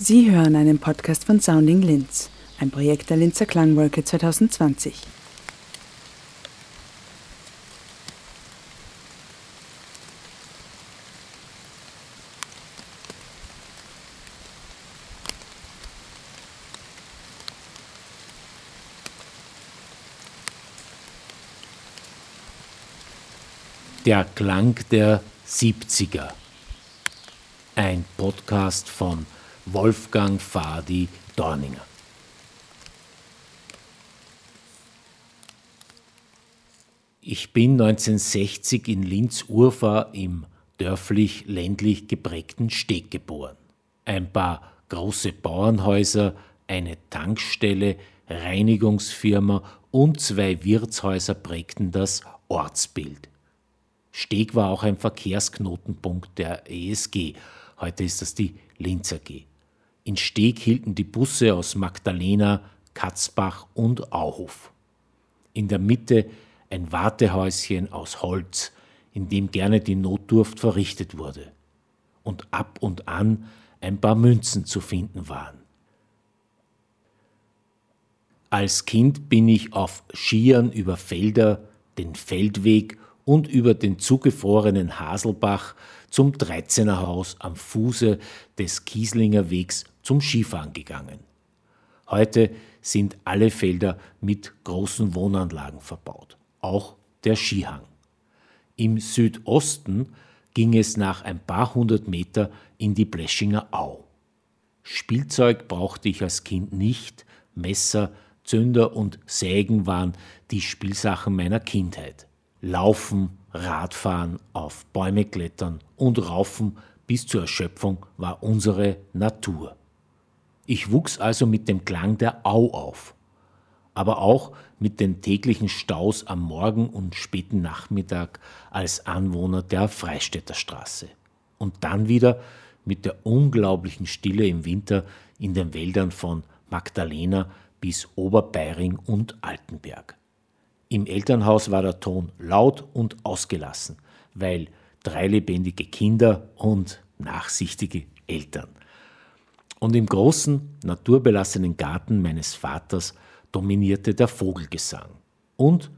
Sie hören einen Podcast von Sounding Linz, ein Projekt der Linzer Klangwolke 2020. Der Klang der 70er. Ein Podcast von Wolfgang Fadi Dorninger. Ich bin 1960 in Linz-Urfahr im dörflich-ländlich geprägten Steg geboren. Ein paar große Bauernhäuser, eine Tankstelle, Reinigungsfirma und zwei Wirtshäuser prägten das Ortsbild. Steg war auch ein Verkehrsknotenpunkt der ESG. Heute ist das die Linz AG. In Steg hielten die Busse aus Magdalena, Katzbach und Auhof. In der Mitte ein Wartehäuschen aus Holz, in dem gerne die Notdurft verrichtet wurde. Und ab und an ein paar Münzen zu finden waren. Als Kind bin ich auf Skiern über Felder, den Feldweg und über den zugefrorenen Haselbach zum 13er Haus am Fuße des Kieslinger Wegs zum Skifahren gegangen. Heute sind alle Felder mit großen Wohnanlagen verbaut, auch der Skihang. Im Südosten ging es nach ein paar hundert Meter in die Bleschinger Au. Spielzeug brauchte ich als Kind nicht, Messer, Zünder und Sägen waren die Spielsachen meiner Kindheit. Laufen, Radfahren, auf Bäume klettern und raufen bis zur Erschöpfung war unsere Natur. Ich wuchs also mit dem Klang der Au auf, aber auch mit den täglichen Staus am Morgen und späten Nachmittag als Anwohner der Freistädter Straße. Und dann wieder mit der unglaublichen Stille im Winter in den Wäldern von Magdalena bis Oberbeiring und Altenberg. Im Elternhaus war der Ton laut und ausgelassen, weil drei lebendige Kinder und nachsichtige Eltern. Und im großen, naturbelassenen Garten meines Vaters dominierte der Vogelgesang und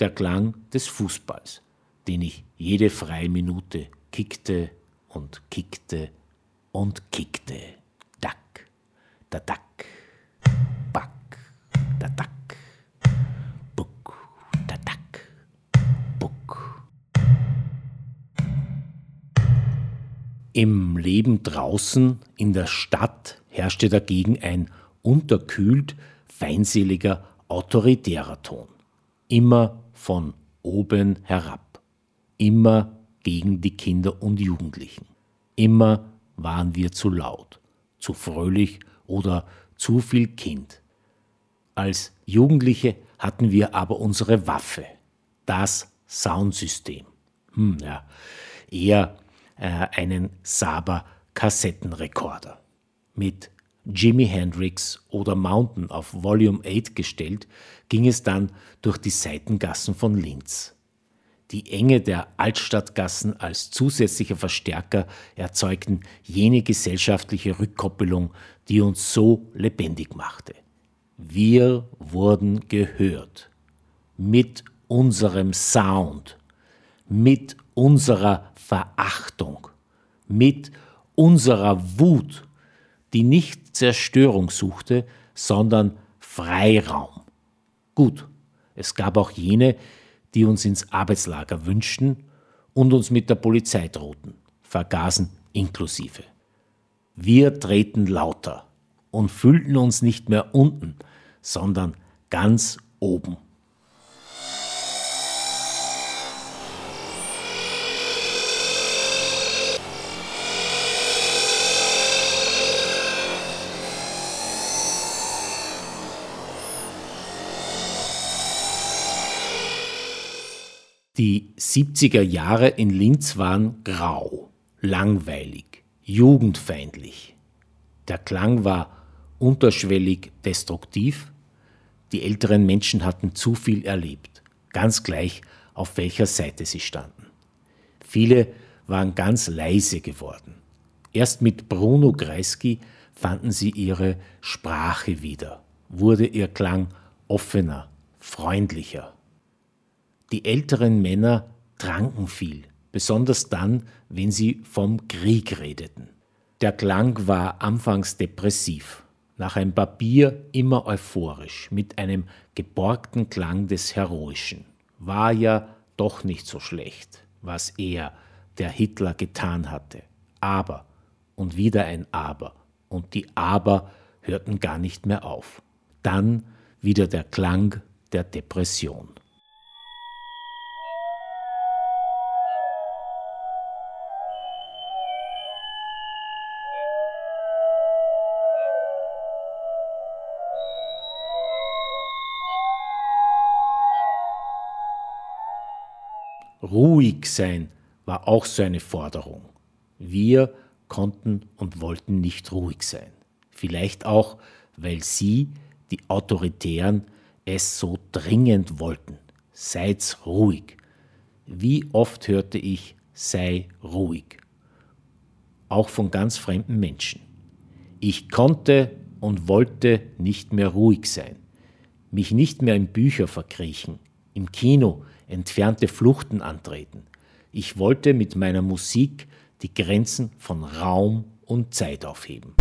der Klang des Fußballs, den ich jede freie Minute kickte und kickte und kickte. Dack, da dack, back, da dack, Im Leben draußen in der Stadt herrschte dagegen ein unterkühlt, feindseliger, autoritärer Ton. Immer von oben herab. Immer gegen die Kinder und Jugendlichen. Immer waren wir zu laut, zu fröhlich oder zu viel Kind. Als Jugendliche hatten wir aber unsere Waffe, das Soundsystem. Hm, ja, eher einen Saber Kassettenrekorder. Mit Jimi Hendrix oder Mountain auf Volume 8 gestellt, ging es dann durch die Seitengassen von Linz. Die Enge der Altstadtgassen als zusätzlicher Verstärker erzeugten jene gesellschaftliche Rückkoppelung, die uns so lebendig machte. Wir wurden gehört. Mit unserem Sound, mit unserer Verachtung, mit unserer Wut, die nicht Zerstörung suchte, sondern Freiraum. Gut, es gab auch jene, die uns ins Arbeitslager wünschten und uns mit der Polizei drohten, vergaßen inklusive. Wir treten lauter und fühlten uns nicht mehr unten, sondern ganz oben. Die 70er Jahre in Linz waren grau, langweilig, jugendfeindlich. Der Klang war unterschwellig destruktiv. Die älteren Menschen hatten zu viel erlebt, ganz gleich, auf welcher Seite sie standen. Viele waren ganz leise geworden. Erst mit Bruno Kreisky fanden sie ihre Sprache wieder, wurde ihr Klang offener, freundlicher. Die älteren Männer tranken viel, besonders dann, wenn sie vom Krieg redeten. Der Klang war anfangs depressiv, nach ein paar Bier immer euphorisch, mit einem geborgten Klang des Heroischen. War ja doch nicht so schlecht, was er, der Hitler, getan hatte. Aber und wieder ein Aber, und die Aber hörten gar nicht mehr auf. Dann wieder der Klang der Depression. Ruhig sein war auch so eine Forderung. Wir konnten und wollten nicht ruhig sein. Vielleicht auch, weil sie, die Autoritären, es so dringend wollten. Seid's ruhig. Wie oft hörte ich, sei ruhig. Auch von ganz fremden Menschen. Ich konnte und wollte nicht mehr ruhig sein, mich nicht mehr in Bücher verkriechen, im Kino entfernte Fluchten antreten. Ich wollte mit meiner Musik die Grenzen von Raum und Zeit aufheben.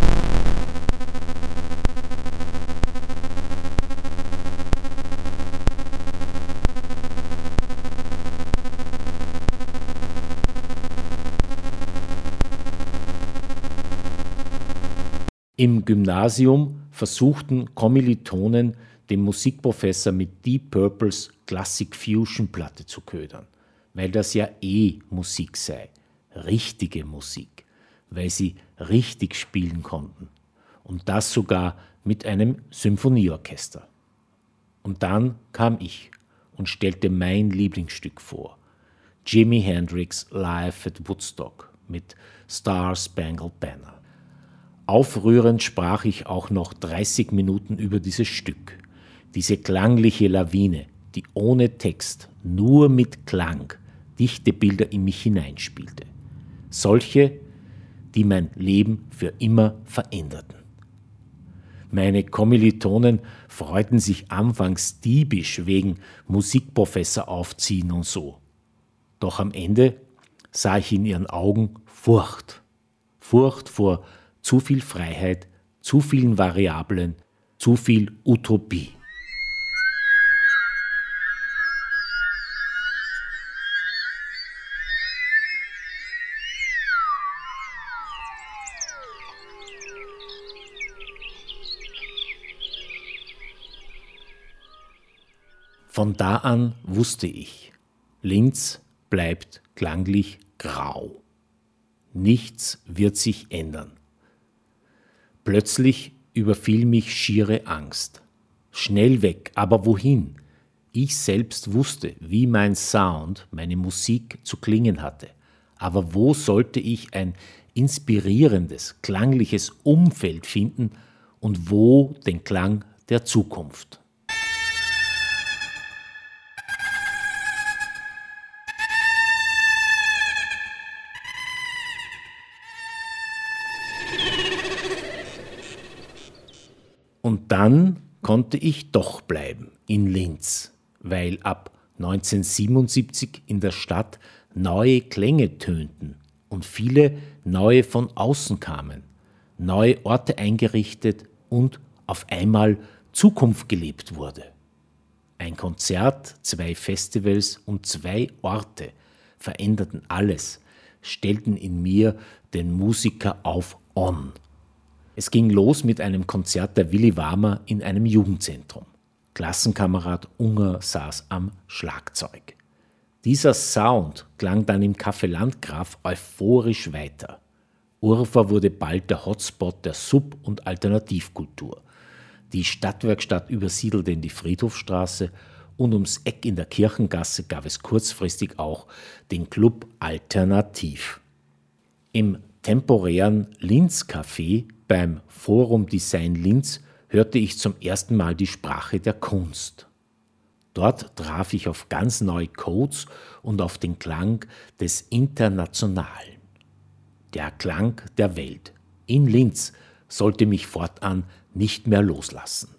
Im Gymnasium versuchten Kommilitonen den Musikprofessor mit Deep Purples Classic Fusion Platte zu ködern, weil das ja eh Musik sei, richtige Musik, weil sie richtig spielen konnten und das sogar mit einem Symphonieorchester. Und dann kam ich und stellte mein Lieblingsstück vor, Jimi Hendrix Live at Woodstock mit Star Spangled Banner. Aufrührend sprach ich auch noch 30 Minuten über dieses Stück, diese klangliche Lawine, die ohne Text, nur mit Klang, dichte Bilder in mich hineinspielte. Solche, die mein Leben für immer veränderten. Meine Kommilitonen freuten sich anfangs diebisch wegen Musikprofessor aufziehen und so. Doch am Ende sah ich in ihren Augen Furcht. Furcht vor zu viel Freiheit, zu vielen Variablen, zu viel Utopie. Von da an wusste ich, Linz bleibt klanglich grau. Nichts wird sich ändern. Plötzlich überfiel mich schiere Angst. Schnell weg, aber wohin? Ich selbst wusste, wie mein Sound, meine Musik zu klingen hatte. Aber wo sollte ich ein inspirierendes, klangliches Umfeld finden und wo den Klang der Zukunft? Und dann konnte ich doch bleiben in Linz, weil ab 1977 in der Stadt neue Klänge tönten und viele neue von außen kamen, neue Orte eingerichtet und auf einmal Zukunft gelebt wurde. Ein Konzert, zwei Festivals und zwei Orte veränderten alles, stellten in mir den Musiker auf On. Es ging los mit einem Konzert der Willi Warmer in einem Jugendzentrum. Klassenkamerad Unger saß am Schlagzeug. Dieser Sound klang dann im Café Landgraf euphorisch weiter. Urfa wurde bald der Hotspot der Sub- und Alternativkultur. Die Stadtwerkstatt übersiedelte in die Friedhofstraße und ums Eck in der Kirchengasse gab es kurzfristig auch den Club Alternativ. Im temporären Linz-Café beim Forum Design Linz hörte ich zum ersten Mal die Sprache der Kunst. Dort traf ich auf ganz neue Codes und auf den Klang des Internationalen. Der Klang der Welt. In Linz sollte mich fortan nicht mehr loslassen.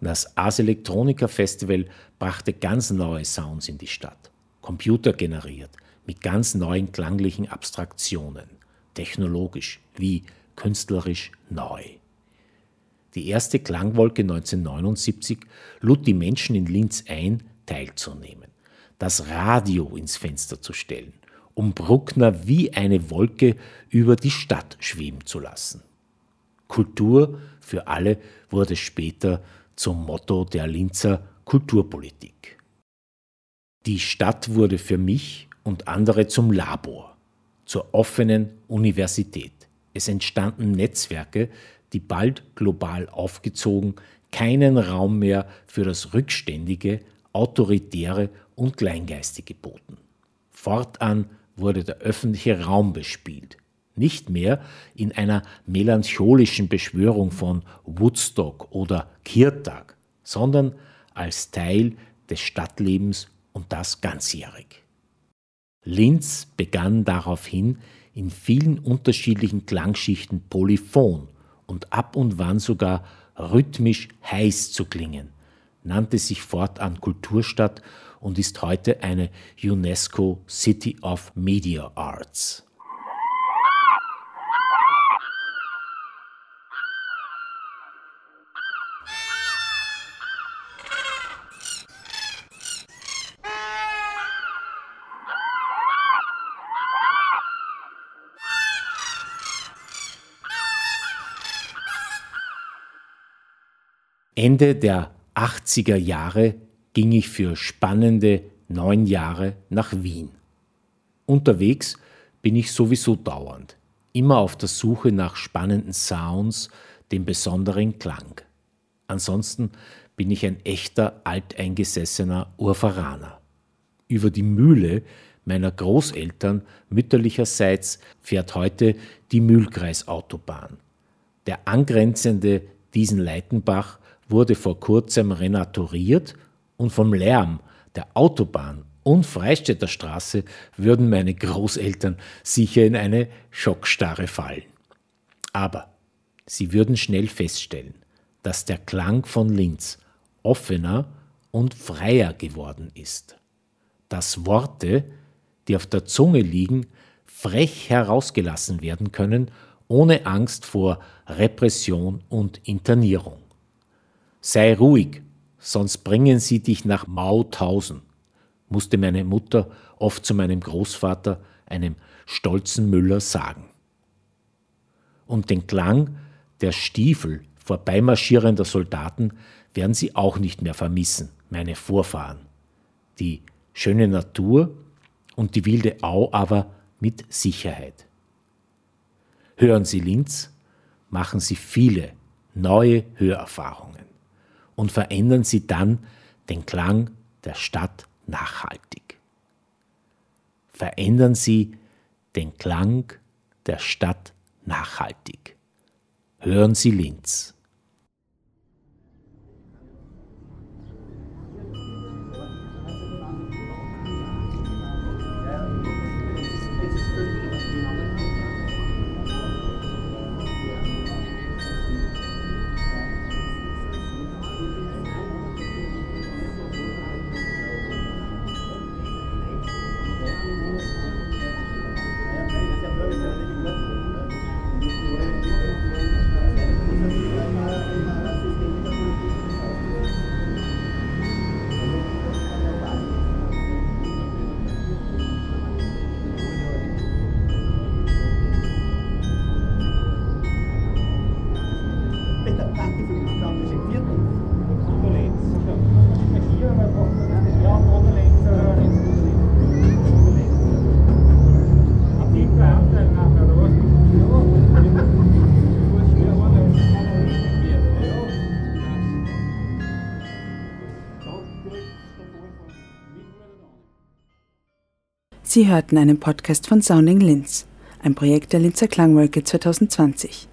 Das Ars Electronica Festival brachte ganz neue Sounds in die Stadt, computergeneriert, mit ganz neuen klanglichen Abstraktionen, technologisch wie künstlerisch neu. Die erste Klangwolke 1979 lud die Menschen in Linz ein, teilzunehmen, das Radio ins Fenster zu stellen, um Bruckner wie eine Wolke über die Stadt schweben zu lassen. Kultur für alle wurde später zum Motto der Linzer Kulturpolitik. Die Stadt wurde für mich und andere zum Labor, zur offenen Universität. Es entstanden Netzwerke, die bald global aufgezogen keinen Raum mehr für das Rückständige, Autoritäre und Kleingeistige boten. Fortan wurde der öffentliche Raum bespielt, nicht mehr in einer melancholischen Beschwörung von Woodstock oder Kirtag, sondern als Teil des Stadtlebens und das ganzjährig. Linz begann daraufhin in vielen unterschiedlichen Klangschichten polyphon und ab und wann sogar rhythmisch heiß zu klingen, nannte sich fortan Kulturstadt und ist heute eine UNESCO City of Media Arts. Ende der 80er Jahre ging ich für spannende neun Jahre nach Wien. Unterwegs bin ich sowieso dauernd, immer auf der Suche nach spannenden Sounds, dem besonderen Klang. Ansonsten bin ich ein echter alteingesessener Urferaner. Über die Mühle meiner Großeltern mütterlicherseits fährt heute die Mühlkreisautobahn. Der angrenzende Diesen-Leitenbach wurde vor kurzem renaturiert und vom Lärm der Autobahn und Freistädter Straße würden meine Großeltern sicher in eine Schockstarre fallen. Aber sie würden schnell feststellen, dass der Klang von Linz offener und freier geworden ist. Dass Worte, die auf der Zunge liegen, frech herausgelassen werden können, ohne Angst vor Repression und Internierung. Sei ruhig, sonst bringen sie dich nach Mauthausen, musste meine Mutter oft zu meinem Großvater, einem stolzen Müller, sagen. Und den Klang der Stiefel vorbeimarschierender Soldaten werden sie auch nicht mehr vermissen, meine Vorfahren. Die schöne Natur und die wilde Au aber mit Sicherheit. Hören Sie Linz, machen Sie viele neue Hörerfahrungen und verändern Sie dann den Klang der Stadt nachhaltig. Verändern Sie den Klang der Stadt nachhaltig. Hören Sie Linz. Sie hörten einen Podcast von Sounding Linz, ein Projekt der Linzer Klangwolke 2020.